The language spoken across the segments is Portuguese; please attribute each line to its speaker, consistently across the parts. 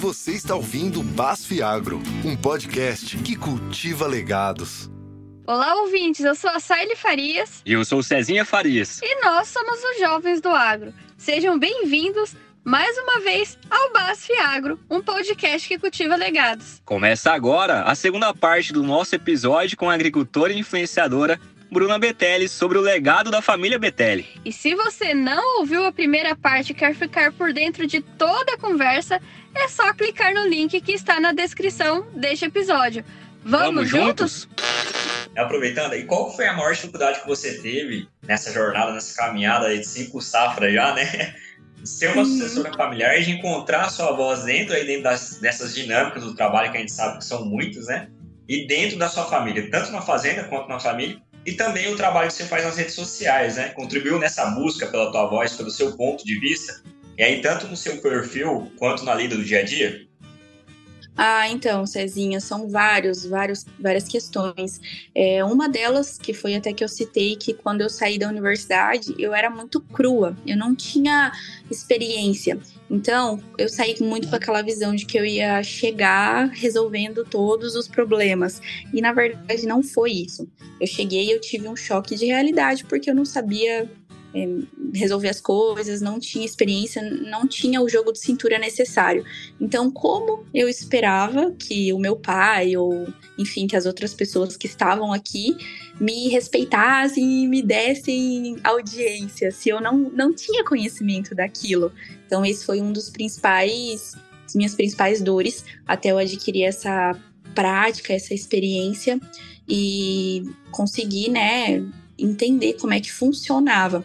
Speaker 1: Você está ouvindo Basf Agro, um podcast que cultiva legados.
Speaker 2: Olá, ouvintes. Eu sou a Saile Farias.
Speaker 3: E eu sou o Cezinha Farias.
Speaker 2: E nós somos os Jovens do Agro. Sejam bem-vindos mais uma vez ao Basf Agro, um podcast que cultiva legados.
Speaker 3: Começa agora a segunda parte do nosso episódio com a agricultora e influenciadora Bruna Betelli sobre o legado da família Betelli.
Speaker 2: E se você não ouviu a primeira parte e quer ficar por dentro de toda a conversa, é só clicar no link que está na descrição deste episódio. Vamos, Vamos juntos? juntos?
Speaker 4: Aproveitando, e qual foi a maior dificuldade que você teve nessa jornada, nessa caminhada de cinco safras já, né? ser uma sucessora familiar e de encontrar a sua voz dentro aí dentro das, dessas dinâmicas do trabalho que a gente sabe que são muitas, né? E dentro da sua família, tanto na fazenda quanto na família, e também o trabalho que você faz nas redes sociais, né? Contribuiu nessa busca pela tua voz, pelo seu ponto de vista, e aí tanto no seu perfil quanto na lida do dia a dia?
Speaker 5: Ah, então, Cezinha, são vários, vários, várias questões. É, uma delas, que foi até que eu citei, que quando eu saí da universidade, eu era muito crua, eu não tinha experiência. Então, eu saí muito com aquela visão de que eu ia chegar resolvendo todos os problemas. E na verdade não foi isso. Eu cheguei e eu tive um choque de realidade, porque eu não sabia resolver as coisas, não tinha experiência, não tinha o jogo de cintura necessário. Então, como eu esperava que o meu pai ou, enfim, que as outras pessoas que estavam aqui me respeitassem e me dessem audiência, se eu não, não tinha conhecimento daquilo. Então, esse foi um dos principais, as minhas principais dores até eu adquirir essa prática, essa experiência e conseguir, né, entender como é que funcionava.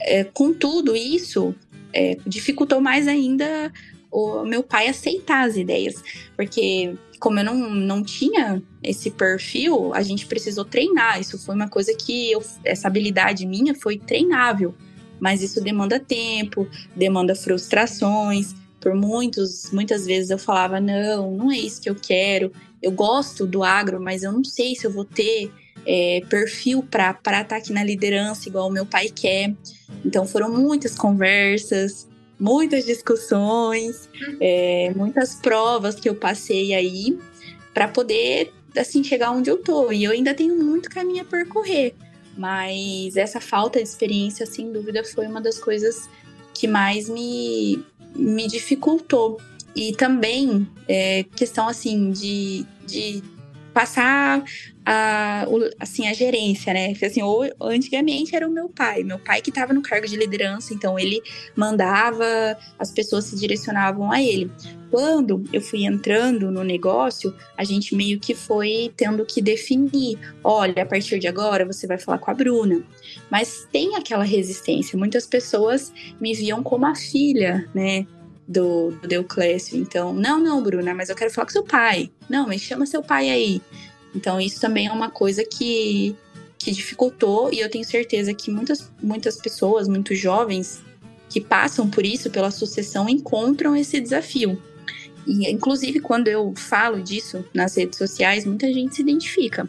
Speaker 5: É, com tudo isso, é, dificultou mais ainda o meu pai aceitar as ideias, porque como eu não, não tinha esse perfil, a gente precisou treinar. Isso foi uma coisa que eu, essa habilidade minha foi treinável, mas isso demanda tempo, demanda frustrações. Por muitos, muitas vezes eu falava: não, não é isso que eu quero. Eu gosto do agro, mas eu não sei se eu vou ter é, perfil para estar tá aqui na liderança, igual o meu pai quer. Então foram muitas conversas, muitas discussões, é, muitas provas que eu passei aí para poder assim chegar onde eu tô. E eu ainda tenho muito caminho a percorrer. Mas essa falta de experiência, sem dúvida, foi uma das coisas que mais me, me dificultou. E também é, questão assim de, de passar a, assim, a gerência, né? Assim, ou, antigamente era o meu pai, meu pai que estava no cargo de liderança, então ele mandava, as pessoas se direcionavam a ele. Quando eu fui entrando no negócio, a gente meio que foi tendo que definir: olha, a partir de agora você vai falar com a Bruna. Mas tem aquela resistência. Muitas pessoas me viam como a filha, né? Do, do Deuclésio. Então, não, não, Bruna, mas eu quero falar com seu pai. Não, mas chama seu pai aí. Então, isso também é uma coisa que, que dificultou, e eu tenho certeza que muitas, muitas pessoas, muitos jovens que passam por isso, pela sucessão, encontram esse desafio. E, inclusive, quando eu falo disso nas redes sociais, muita gente se identifica.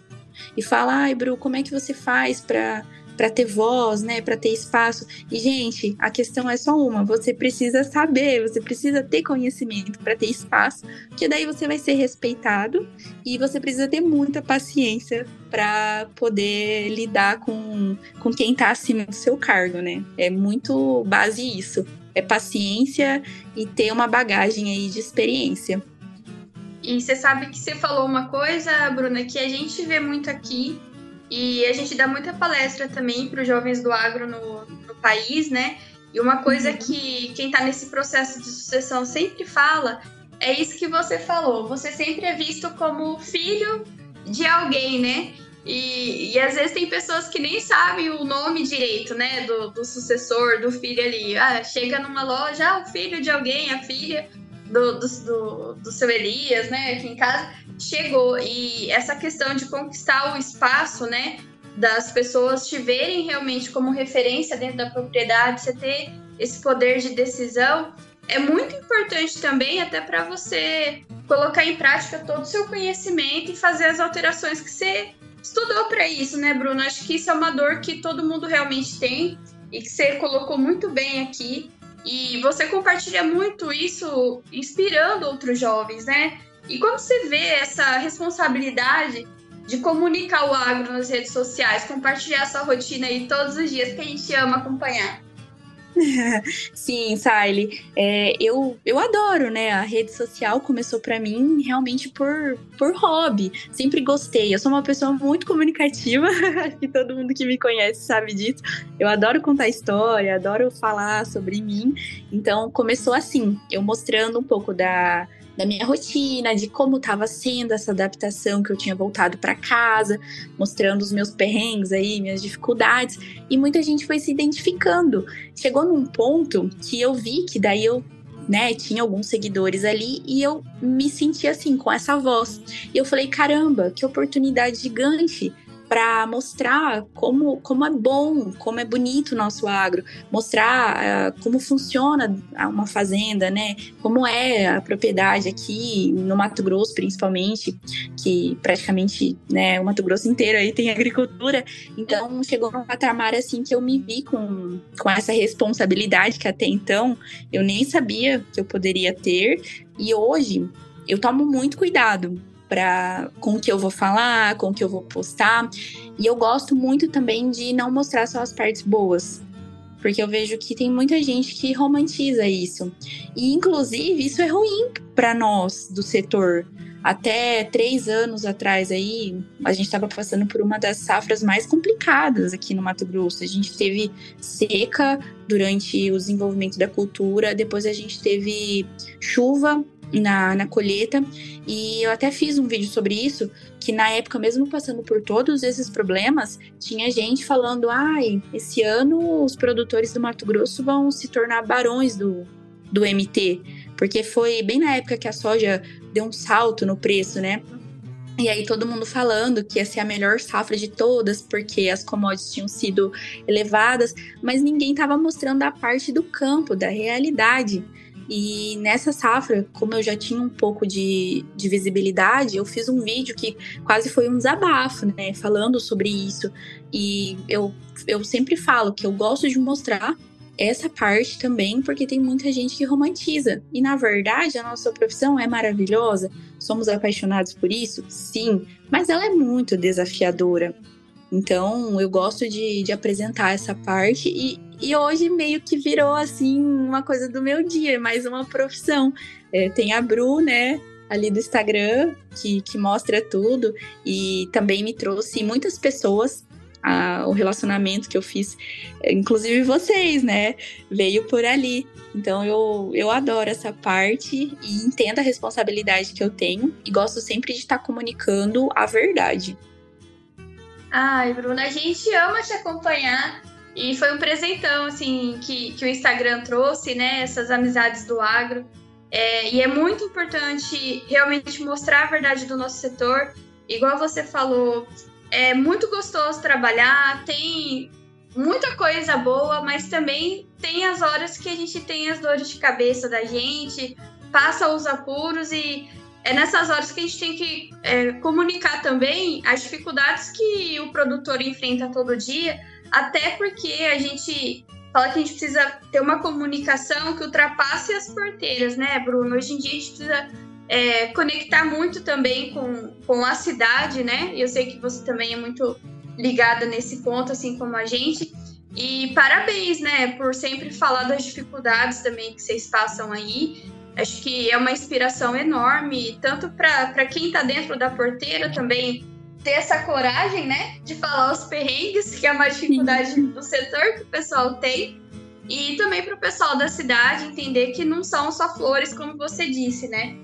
Speaker 5: E fala, ai, Bru, como é que você faz para para ter voz, né, para ter espaço. E gente, a questão é só uma, você precisa saber, você precisa ter conhecimento para ter espaço, porque daí você vai ser respeitado e você precisa ter muita paciência para poder lidar com, com quem está acima do seu cargo, né? É muito base isso. É paciência e ter uma bagagem aí de experiência.
Speaker 2: E você sabe que você falou uma coisa, Bruna, que a gente vê muito aqui e a gente dá muita palestra também para os jovens do agro no, no, país, né? E uma coisa uhum. que quem está nesse processo de sucessão sempre fala é isso que você falou. Você sempre é visto como filho de alguém, né? E, e às vezes tem pessoas que nem sabem o nome direito, né? Do, do sucessor, do filho ali. Ah, chega numa loja, ah, o filho de alguém, a filha do, do, do, do seu Elias, né? Aqui em casa chegou. E essa questão de conquistar o espaço, né? Das pessoas te verem realmente como referência dentro da propriedade, você ter esse poder de decisão, é muito importante também, até para você colocar em prática todo o seu conhecimento e fazer as alterações que você estudou para isso, né, Bruno? Acho que isso é uma dor que todo mundo realmente tem e que você colocou muito bem aqui E você compartilha muito isso, inspirando outros jovens, né? E como você vê essa responsabilidade de comunicar o agro nas redes sociais, compartilhar essa rotina aí todos os dias que a gente ama acompanhar?
Speaker 5: Sim, Sally, é, eu, eu adoro, né? A rede social começou para mim realmente por, por hobby. Sempre gostei. Eu sou uma pessoa muito comunicativa, acho que todo mundo que me conhece sabe disso. Eu adoro contar história, adoro falar sobre mim. Então começou assim, eu mostrando um pouco da da minha rotina, de como estava sendo essa adaptação que eu tinha voltado para casa, mostrando os meus perrengues aí, minhas dificuldades, e muita gente foi se identificando. Chegou num ponto que eu vi que daí eu né, tinha alguns seguidores ali e eu me senti assim com essa voz. E eu falei, caramba, que oportunidade gigante para mostrar como, como é bom, como é bonito o nosso agro, mostrar uh, como funciona uma fazenda, né? Como é a propriedade aqui no Mato Grosso, principalmente, que praticamente, né, o Mato Grosso inteiro aí tem agricultura. Então chegou num patamar assim que eu me vi com, com essa responsabilidade que até então eu nem sabia que eu poderia ter. E hoje eu tomo muito cuidado com o que eu vou falar, com o que eu vou postar. E eu gosto muito também de não mostrar só as partes boas. Porque eu vejo que tem muita gente que romantiza isso. E, inclusive, isso é ruim para nós do setor. Até três anos atrás aí, a gente estava passando por uma das safras mais complicadas aqui no Mato Grosso. A gente teve seca durante o desenvolvimento da cultura, depois a gente teve chuva na, na colheita. E eu até fiz um vídeo sobre isso, que na época, mesmo passando por todos esses problemas, tinha gente falando: ai, esse ano os produtores do Mato Grosso vão se tornar barões do, do MT. Porque foi bem na época que a soja deu um salto no preço, né? E aí todo mundo falando que ia ser a melhor safra de todas, porque as commodities tinham sido elevadas, mas ninguém estava mostrando a parte do campo, da realidade. E nessa safra, como eu já tinha um pouco de, de visibilidade, eu fiz um vídeo que quase foi um desabafo, né? Falando sobre isso. E eu, eu sempre falo que eu gosto de mostrar essa parte também, porque tem muita gente que romantiza. E na verdade, a nossa profissão é maravilhosa, somos apaixonados por isso, sim, mas ela é muito desafiadora. Então, eu gosto de, de apresentar essa parte e, e hoje meio que virou assim uma coisa do meu dia, mais uma profissão. É, tem a Bru, né? Ali do Instagram, que, que mostra tudo, e também me trouxe muitas pessoas a, o relacionamento que eu fiz, inclusive vocês, né? Veio por ali. Então eu, eu adoro essa parte e entendo a responsabilidade que eu tenho e gosto sempre de estar comunicando a verdade.
Speaker 2: Ai, Bruna, a gente ama te acompanhar. E foi um presentão, assim, que, que o Instagram trouxe, né? Essas amizades do agro. É, e é muito importante realmente mostrar a verdade do nosso setor. Igual você falou, é muito gostoso trabalhar, tem muita coisa boa, mas também tem as horas que a gente tem as dores de cabeça da gente, passa os apuros e é nessas horas que a gente tem que é, comunicar também as dificuldades que o produtor enfrenta todo dia, até porque a gente fala que a gente precisa ter uma comunicação que ultrapasse as porteiras, né, Bruno? Hoje em dia a gente precisa é, conectar muito também com, com a cidade, né? Eu sei que você também é muito ligada nesse ponto, assim como a gente. E parabéns, né, por sempre falar das dificuldades também que vocês passam aí. Acho que é uma inspiração enorme, tanto para quem está dentro da porteira também ter essa coragem, né, de falar os perrengues, que é uma dificuldade do setor que o pessoal tem, e também para o pessoal da cidade entender que não são só flores, como você disse, né?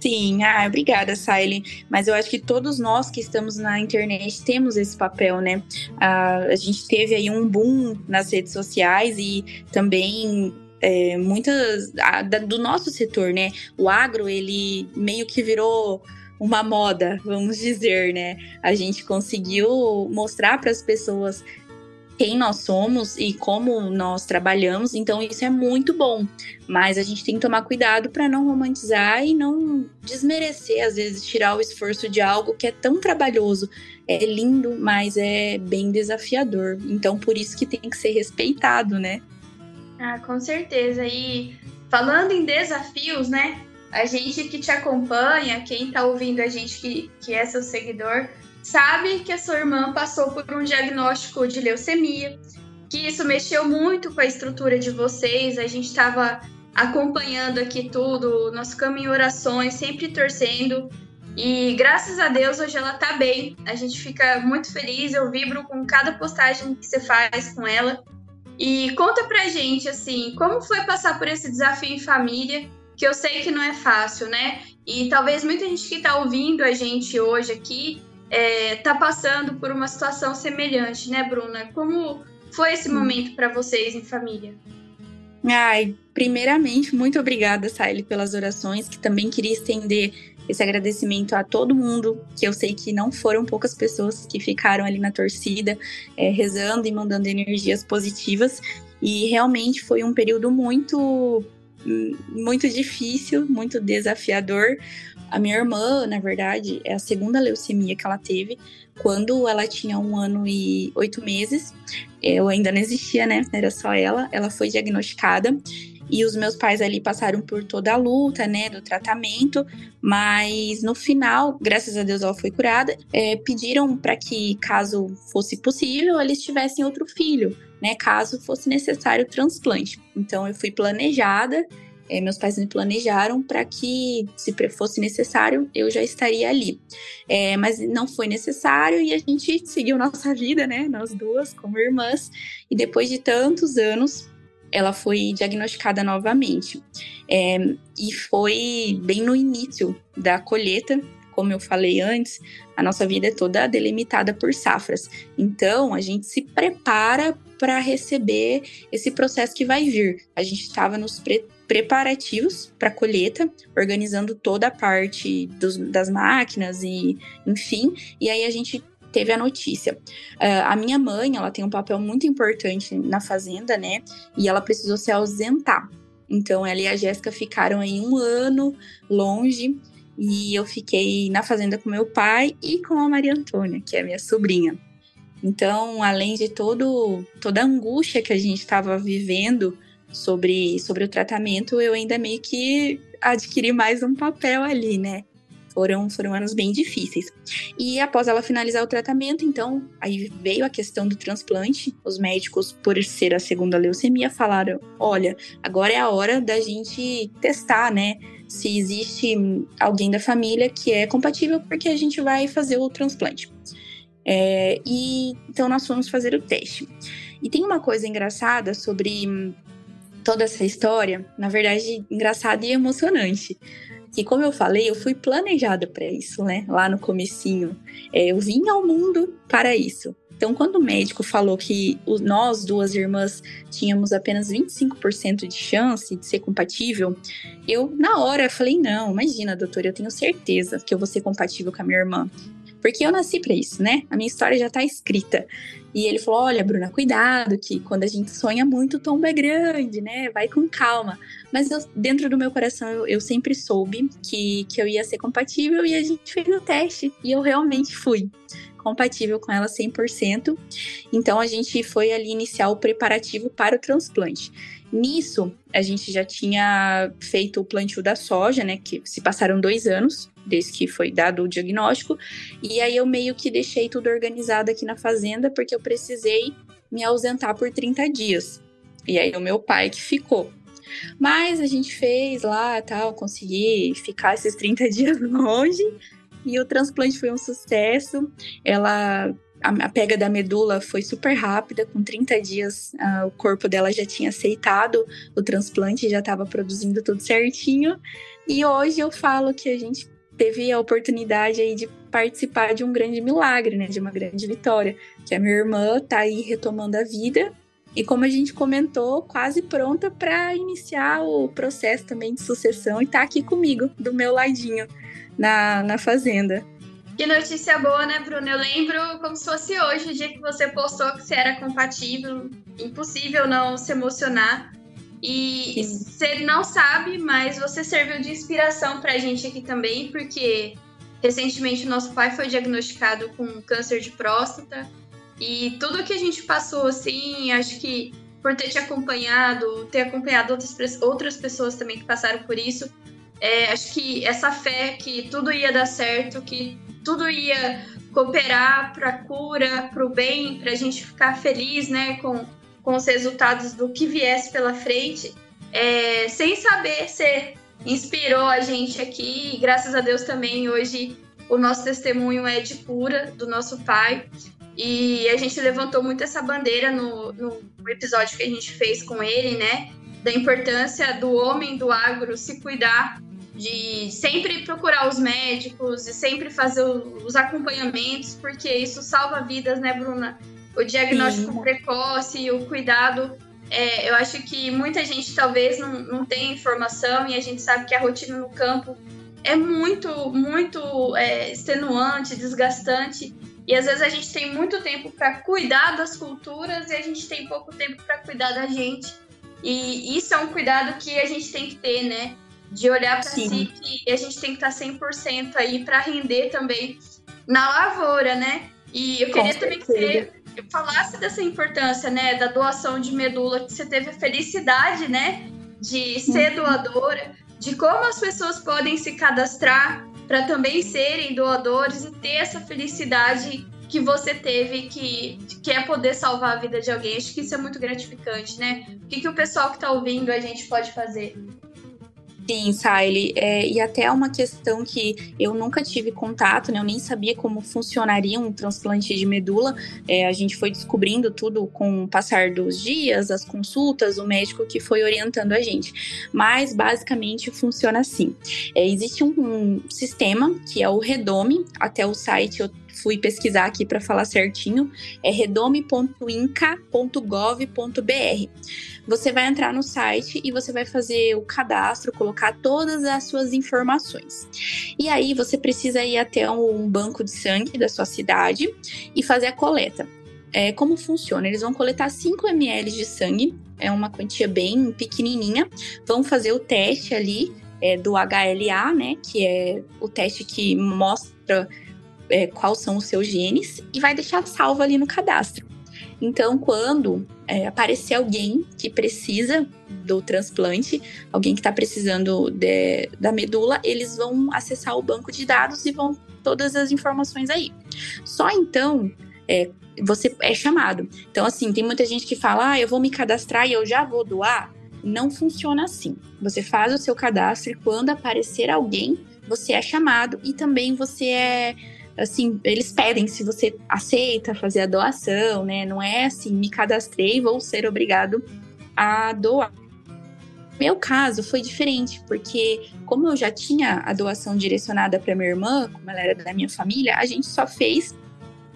Speaker 5: Sim, ah, obrigada, Siley. Mas eu acho que todos nós que estamos na internet temos esse papel, né? Ah, a gente teve aí um boom nas redes sociais e também é, muitas a, da, do nosso setor, né? O agro ele meio que virou uma moda, vamos dizer, né? A gente conseguiu mostrar para as pessoas quem nós somos e como nós trabalhamos, então isso é muito bom. Mas a gente tem que tomar cuidado para não romantizar e não desmerecer, às vezes, tirar o esforço de algo que é tão trabalhoso. É lindo, mas é bem desafiador. Então, por isso que tem que ser respeitado, né?
Speaker 2: Ah, com certeza. E falando em desafios, né? A gente que te acompanha, quem tá ouvindo a gente que, que é seu seguidor, sabe que a sua irmã passou por um diagnóstico de leucemia, que isso mexeu muito com a estrutura de vocês. A gente estava acompanhando aqui tudo, nosso caminho orações, sempre torcendo. E graças a Deus hoje ela tá bem. A gente fica muito feliz, eu vibro com cada postagem que você faz com ela. E conta pra gente, assim, como foi passar por esse desafio em família, que eu sei que não é fácil, né? E talvez muita gente que tá ouvindo a gente hoje aqui é, tá passando por uma situação semelhante, né, Bruna? Como foi esse momento para vocês em família?
Speaker 5: Ai, primeiramente, muito obrigada, Saile, pelas orações, que também queria estender esse agradecimento a todo mundo, que eu sei que não foram poucas pessoas que ficaram ali na torcida, é, rezando e mandando energias positivas. E realmente foi um período muito, muito difícil, muito desafiador. A minha irmã, na verdade, é a segunda leucemia que ela teve. Quando ela tinha um ano e oito meses, eu ainda não existia, né? Era só ela. Ela foi diagnosticada e os meus pais ali passaram por toda a luta, né, do tratamento, mas no final, graças a Deus, ela foi curada. É, pediram para que, caso fosse possível, eles tivessem outro filho, né, caso fosse necessário o transplante. Então, eu fui planejada. É, meus pais me planejaram para que, se fosse necessário, eu já estaria ali. É, mas não foi necessário e a gente seguiu nossa vida, né? Nós duas, como irmãs. E depois de tantos anos, ela foi diagnosticada novamente. É, e foi bem no início da colheita, como eu falei antes, a nossa vida é toda delimitada por safras. Então, a gente se prepara para receber esse processo que vai vir. A gente estava nos pre preparativos para a colheita, organizando toda a parte dos, das máquinas e, enfim, e aí a gente teve a notícia. Uh, a minha mãe, ela tem um papel muito importante na fazenda, né? E ela precisou se ausentar. Então, ela e a Jéssica ficaram aí um ano longe e eu fiquei na fazenda com meu pai e com a Maria Antônia, que é minha sobrinha. Então, além de todo, toda a angústia que a gente estava vivendo sobre, sobre o tratamento, eu ainda meio que adquiri mais um papel ali, né? Foram, foram anos bem difíceis. E após ela finalizar o tratamento, então, aí veio a questão do transplante. Os médicos, por ser a segunda leucemia, falaram: olha, agora é a hora da gente testar, né? Se existe alguém da família que é compatível, porque a gente vai fazer o transplante. É, e então nós fomos fazer o teste. E tem uma coisa engraçada sobre toda essa história, na verdade, engraçada e emocionante que, como eu falei, eu fui planejada para isso, né? Lá no comecinho. É, eu vim ao mundo para isso. Então, quando o médico falou que nós, duas irmãs, tínhamos apenas 25% de chance de ser compatível, eu, na hora, falei: não, imagina, doutor, eu tenho certeza que eu vou ser compatível com a minha irmã. Porque eu nasci para isso, né? A minha história já tá escrita. E ele falou: Olha, Bruna, cuidado, que quando a gente sonha muito, o tombo é grande, né? Vai com calma. Mas eu, dentro do meu coração, eu, eu, sempre soube que, que eu ia ser compatível e a gente fez o teste. E eu realmente fui compatível com ela 100%. Então a gente foi ali iniciar o preparativo para o transplante. Nisso, a gente já tinha feito o plantio da soja, né? Que se passaram dois anos desde que foi dado o diagnóstico. E aí eu meio que deixei tudo organizado aqui na fazenda, porque eu precisei me ausentar por 30 dias. E aí o meu pai que ficou. Mas a gente fez lá, tal, consegui ficar esses 30 dias longe. E o transplante foi um sucesso. Ela a, pega da medula foi super rápida, com 30 dias uh, o corpo dela já tinha aceitado o transplante, já estava produzindo tudo certinho. E hoje eu falo que a gente teve a oportunidade aí de participar de um grande milagre, né, de uma grande vitória, que a minha irmã tá aí retomando a vida e como a gente comentou, quase pronta para iniciar o processo também de sucessão e tá aqui comigo, do meu ladinho, na, na fazenda.
Speaker 2: Que notícia boa, né, Bruno? Eu lembro como se fosse hoje, o dia que você postou que você era compatível, impossível não se emocionar. E você não sabe, mas você serviu de inspiração pra gente aqui também, porque recentemente o nosso pai foi diagnosticado com câncer de próstata. E tudo que a gente passou, assim, acho que por ter te acompanhado, ter acompanhado outras, outras pessoas também que passaram por isso. É, acho que essa fé que tudo ia dar certo, que tudo ia cooperar para a cura, para o bem, para a gente ficar feliz né, com, com os resultados do que viesse pela frente, é, sem saber se inspirou a gente aqui. E graças a Deus também hoje o nosso testemunho é de cura do nosso pai. E a gente levantou muito essa bandeira no, no episódio que a gente fez com ele, né? Da importância do homem do agro se cuidar, de sempre procurar os médicos e sempre fazer os acompanhamentos, porque isso salva vidas, né, Bruna? O diagnóstico Sim. precoce e o cuidado. É, eu acho que muita gente talvez não, não tenha informação e a gente sabe que a rotina no campo é muito, muito é, extenuante, desgastante. E às vezes a gente tem muito tempo para cuidar das culturas e a gente tem pouco tempo para cuidar da gente. E isso é um cuidado que a gente tem que ter, né? De olhar para si e a gente tem que tá estar 100% aí para render também na lavoura, né? E eu Com queria certeza. também que você falasse dessa importância, né, da doação de medula, que você teve a felicidade, né, de ser uhum. doadora, de como as pessoas podem se cadastrar para também serem doadores e ter essa felicidade que você teve, que, que é poder salvar a vida de alguém. Acho que isso é muito gratificante, né? O que, que o pessoal que está ouvindo a gente pode fazer?
Speaker 5: Sim, Siley. É, e até uma questão que eu nunca tive contato, né? Eu nem sabia como funcionaria um transplante de medula. É, a gente foi descobrindo tudo com o passar dos dias, as consultas, o médico que foi orientando a gente. Mas basicamente funciona assim: é, existe um, um sistema que é o Redome, até o site eu fui pesquisar aqui para falar certinho, é redome.inca.gov.br. Você vai entrar no site e você vai fazer o cadastro, colocar todas as suas informações. E aí você precisa ir até um banco de sangue da sua cidade e fazer a coleta. É, como funciona? Eles vão coletar 5 ml de sangue, é uma quantia bem pequenininha, vão fazer o teste ali é, do HLA, né, que é o teste que mostra é, quais são os seus genes e vai deixar salvo ali no cadastro. Então, quando é, aparecer alguém que precisa do transplante, alguém que está precisando de, da medula, eles vão acessar o banco de dados e vão todas as informações aí. Só então é, você é chamado. Então, assim, tem muita gente que fala, ah, eu vou me cadastrar e eu já vou doar. Não funciona assim. Você faz o seu cadastro e quando aparecer alguém, você é chamado e também você é assim, eles pedem se você aceita fazer a doação, né? Não é assim, me cadastrei, vou ser obrigado a doar. Meu caso foi diferente, porque como eu já tinha a doação direcionada para minha irmã, como ela era da minha família, a gente só fez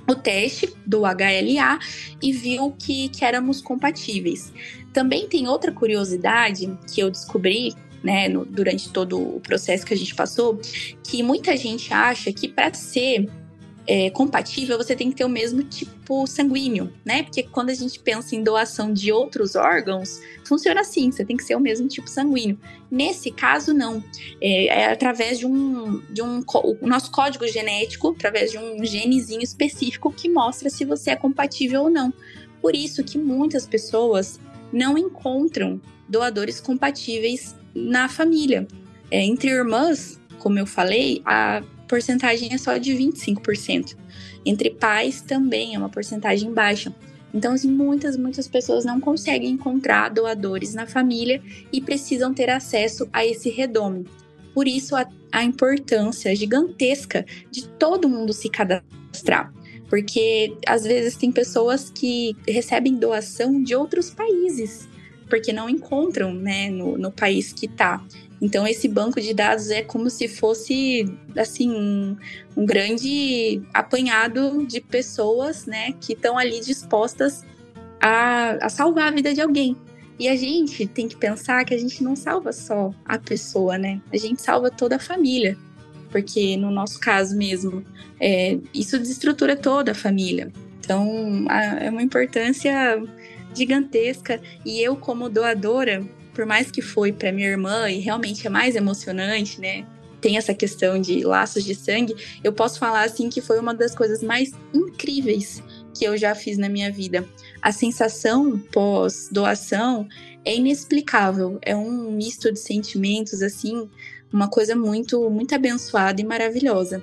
Speaker 5: o teste do HLA e viu que, que éramos compatíveis. Também tem outra curiosidade que eu descobri né, no, durante todo o processo que a gente passou, que muita gente acha que para ser é, compatível você tem que ter o mesmo tipo sanguíneo, né? Porque quando a gente pensa em doação de outros órgãos, funciona assim, você tem que ser o mesmo tipo sanguíneo. Nesse caso, não. É, é através de um, de um. O nosso código genético, através de um genezinho específico que mostra se você é compatível ou não. Por isso que muitas pessoas não encontram doadores compatíveis na família. É, entre irmãs, como eu falei, a porcentagem é só de 25%. Entre pais também é uma porcentagem baixa. Então, assim, muitas, muitas pessoas não conseguem encontrar doadores na família e precisam ter acesso a esse redome. Por isso, a, a importância gigantesca de todo mundo se cadastrar. Porque às vezes tem pessoas que recebem doação de outros países porque não encontram, né, no, no país que está. Então, esse banco de dados é como se fosse, assim, um, um grande apanhado de pessoas, né, que estão ali dispostas a, a salvar a vida de alguém. E a gente tem que pensar que a gente não salva só a pessoa, né? A gente salva toda a família. Porque no nosso caso mesmo, é, isso desestrutura toda a família. Então, a, é uma importância gigantesca. E eu, como doadora, por mais que foi para minha irmã e realmente é mais emocionante, né? Tem essa questão de laços de sangue, eu posso falar assim que foi uma das coisas mais incríveis que eu já fiz na minha vida. A sensação pós-doação é inexplicável, é um misto de sentimentos, assim, uma coisa muito, muito abençoada e maravilhosa.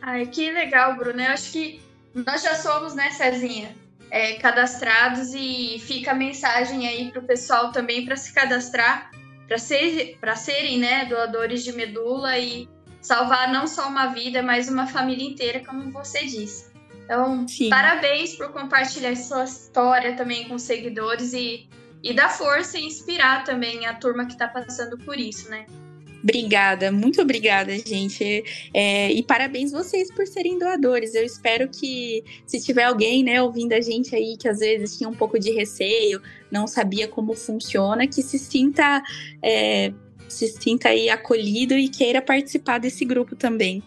Speaker 2: Ai, que legal, Bruno. Eu acho que nós já somos, né, Cezinha, é, cadastrados e fica a mensagem aí para o pessoal também para se cadastrar, para ser, serem, né, doadores de medula e salvar não só uma vida, mas uma família inteira, como você disse. Então, Sim. parabéns por compartilhar sua história também com os seguidores e, e dar força e inspirar também a turma que está passando por isso, né?
Speaker 5: Obrigada, muito obrigada, gente. É, e parabéns vocês por serem doadores. Eu espero que, se tiver alguém, né, ouvindo a gente aí que às vezes tinha um pouco de receio, não sabia como funciona, que se sinta, é, se sinta aí acolhido e queira participar desse grupo também.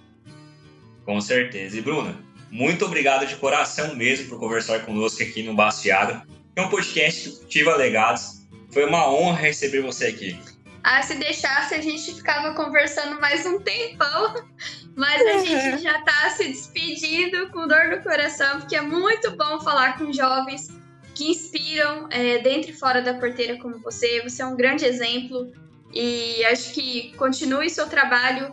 Speaker 4: Com certeza. E Bruna, muito obrigado de coração mesmo por conversar conosco aqui no Bastiado. É um podcast que cultiva legados. Foi uma honra receber você aqui.
Speaker 2: Ah, se deixasse, a gente ficava conversando mais um tempão, mas a gente já está se despedindo com dor no coração, porque é muito bom falar com jovens que inspiram é, dentro e fora da porteira como você. Você é um grande exemplo e acho que continue seu trabalho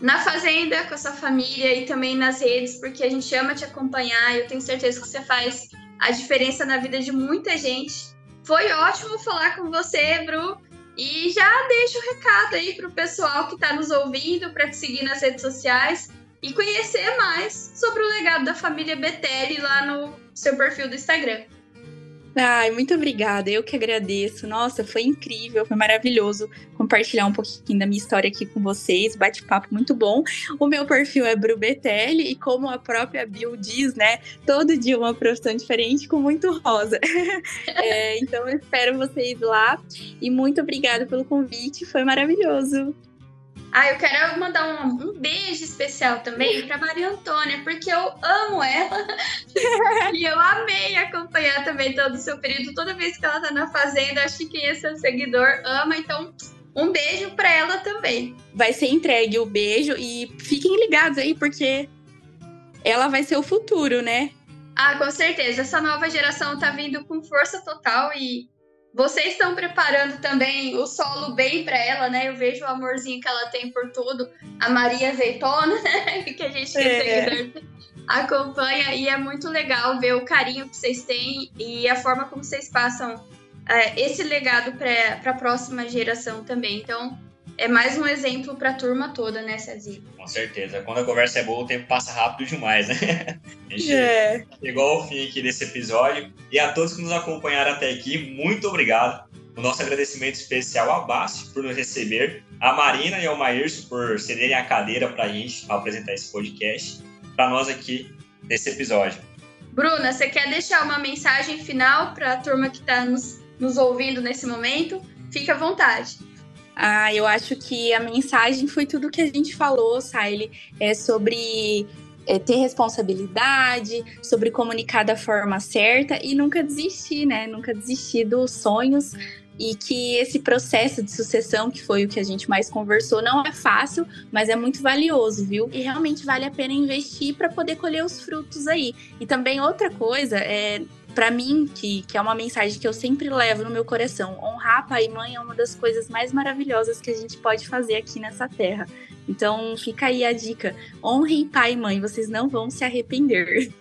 Speaker 2: na fazenda com a sua família e também nas redes, porque a gente ama te acompanhar. Eu tenho certeza que você faz a diferença na vida de muita gente. Foi ótimo falar com você, Bru. E já deixa o recado aí para o pessoal que está nos ouvindo para te seguir nas redes sociais e conhecer mais sobre o legado da família Betelli lá no seu perfil do Instagram.
Speaker 5: Ai, muito obrigada. Eu que agradeço. Nossa, foi incrível, foi maravilhoso compartilhar um pouquinho da minha história aqui com vocês. Bate-papo muito bom. O meu perfil é Brubetelli e como a própria Bill diz, né? Todo dia uma profissão diferente com muito rosa. é, então eu espero vocês lá e muito obrigada pelo convite. Foi maravilhoso.
Speaker 2: Ah, eu quero mandar um, um beijo especial também para Maria Antônia, porque eu amo ela. e eu amei acompanhar também todo o seu período. Toda vez que ela tá na fazenda, acho que quem é seu seguidor ama. Então, um beijo para ela também.
Speaker 5: Vai ser entregue o beijo e fiquem ligados aí, porque ela vai ser o futuro, né?
Speaker 2: Ah, com certeza. Essa nova geração tá vindo com força total e vocês estão preparando também o solo bem para ela, né? Eu vejo o amorzinho que ela tem por tudo. A Maria Azeitona, né? que a gente é. acompanha. E é muito legal ver o carinho que vocês têm e a forma como vocês passam é, esse legado para a próxima geração também. Então, é mais um exemplo para a turma toda, né, Cezinha?
Speaker 4: Com certeza. Quando a conversa é boa, o tempo passa rápido demais, né? A gente é. chegou ao fim aqui desse episódio. E a todos que nos acompanharam até aqui, muito obrigado. O nosso agradecimento especial a Basti por nos receber, a Marina e ao Maírcio por cederem a cadeira para a gente apresentar esse podcast para nós aqui nesse episódio.
Speaker 2: Bruna, você quer deixar uma mensagem final para a turma que está nos, nos ouvindo nesse momento? Fique à vontade.
Speaker 5: Ah, eu acho que a mensagem foi tudo que a gente falou, Saile, é sobre é, ter responsabilidade, sobre comunicar da forma certa e nunca desistir, né? Nunca desistir dos sonhos e que esse processo de sucessão, que foi o que a gente mais conversou, não é fácil, mas é muito valioso, viu? E realmente vale a pena investir para poder colher os frutos aí. E também outra coisa é para mim, que, que é uma mensagem que eu sempre levo no meu coração, honrar pai e mãe é uma das coisas mais maravilhosas que a gente pode fazer aqui nessa terra. Então fica aí a dica: honrem pai e mãe, vocês não vão se arrepender.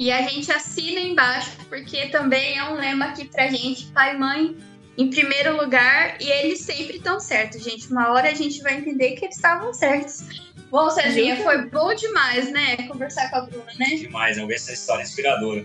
Speaker 2: E a gente assina embaixo, porque também é um lema aqui pra gente, pai e mãe em primeiro lugar, e eles sempre estão certos, gente. Uma hora a gente vai entender que eles estavam certos. Bom, Cezinha, foi bom demais, né? Conversar com a Bruna, né?
Speaker 4: Demais, vamos ver essa história inspiradora.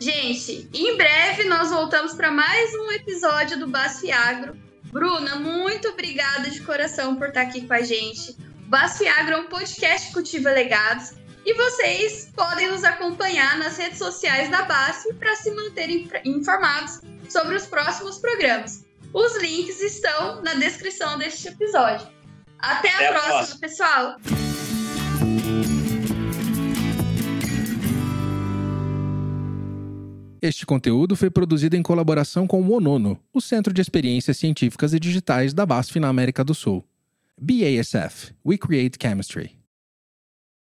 Speaker 2: Gente, em breve nós voltamos para mais um episódio do Basfiagro. Bruna, muito obrigada de coração por estar aqui com a gente. O Basfiagro é um podcast cultiva legados e vocês podem nos acompanhar nas redes sociais da BASF para se manterem informados sobre os próximos programas. Os links estão na descrição deste episódio. Até, Até a, próxima, próxima, pessoal!
Speaker 1: Este conteúdo foi produzido em colaboração com o ONONO, o Centro de Experiências Científicas e Digitais da BASF na América do Sul. BASF We Create Chemistry.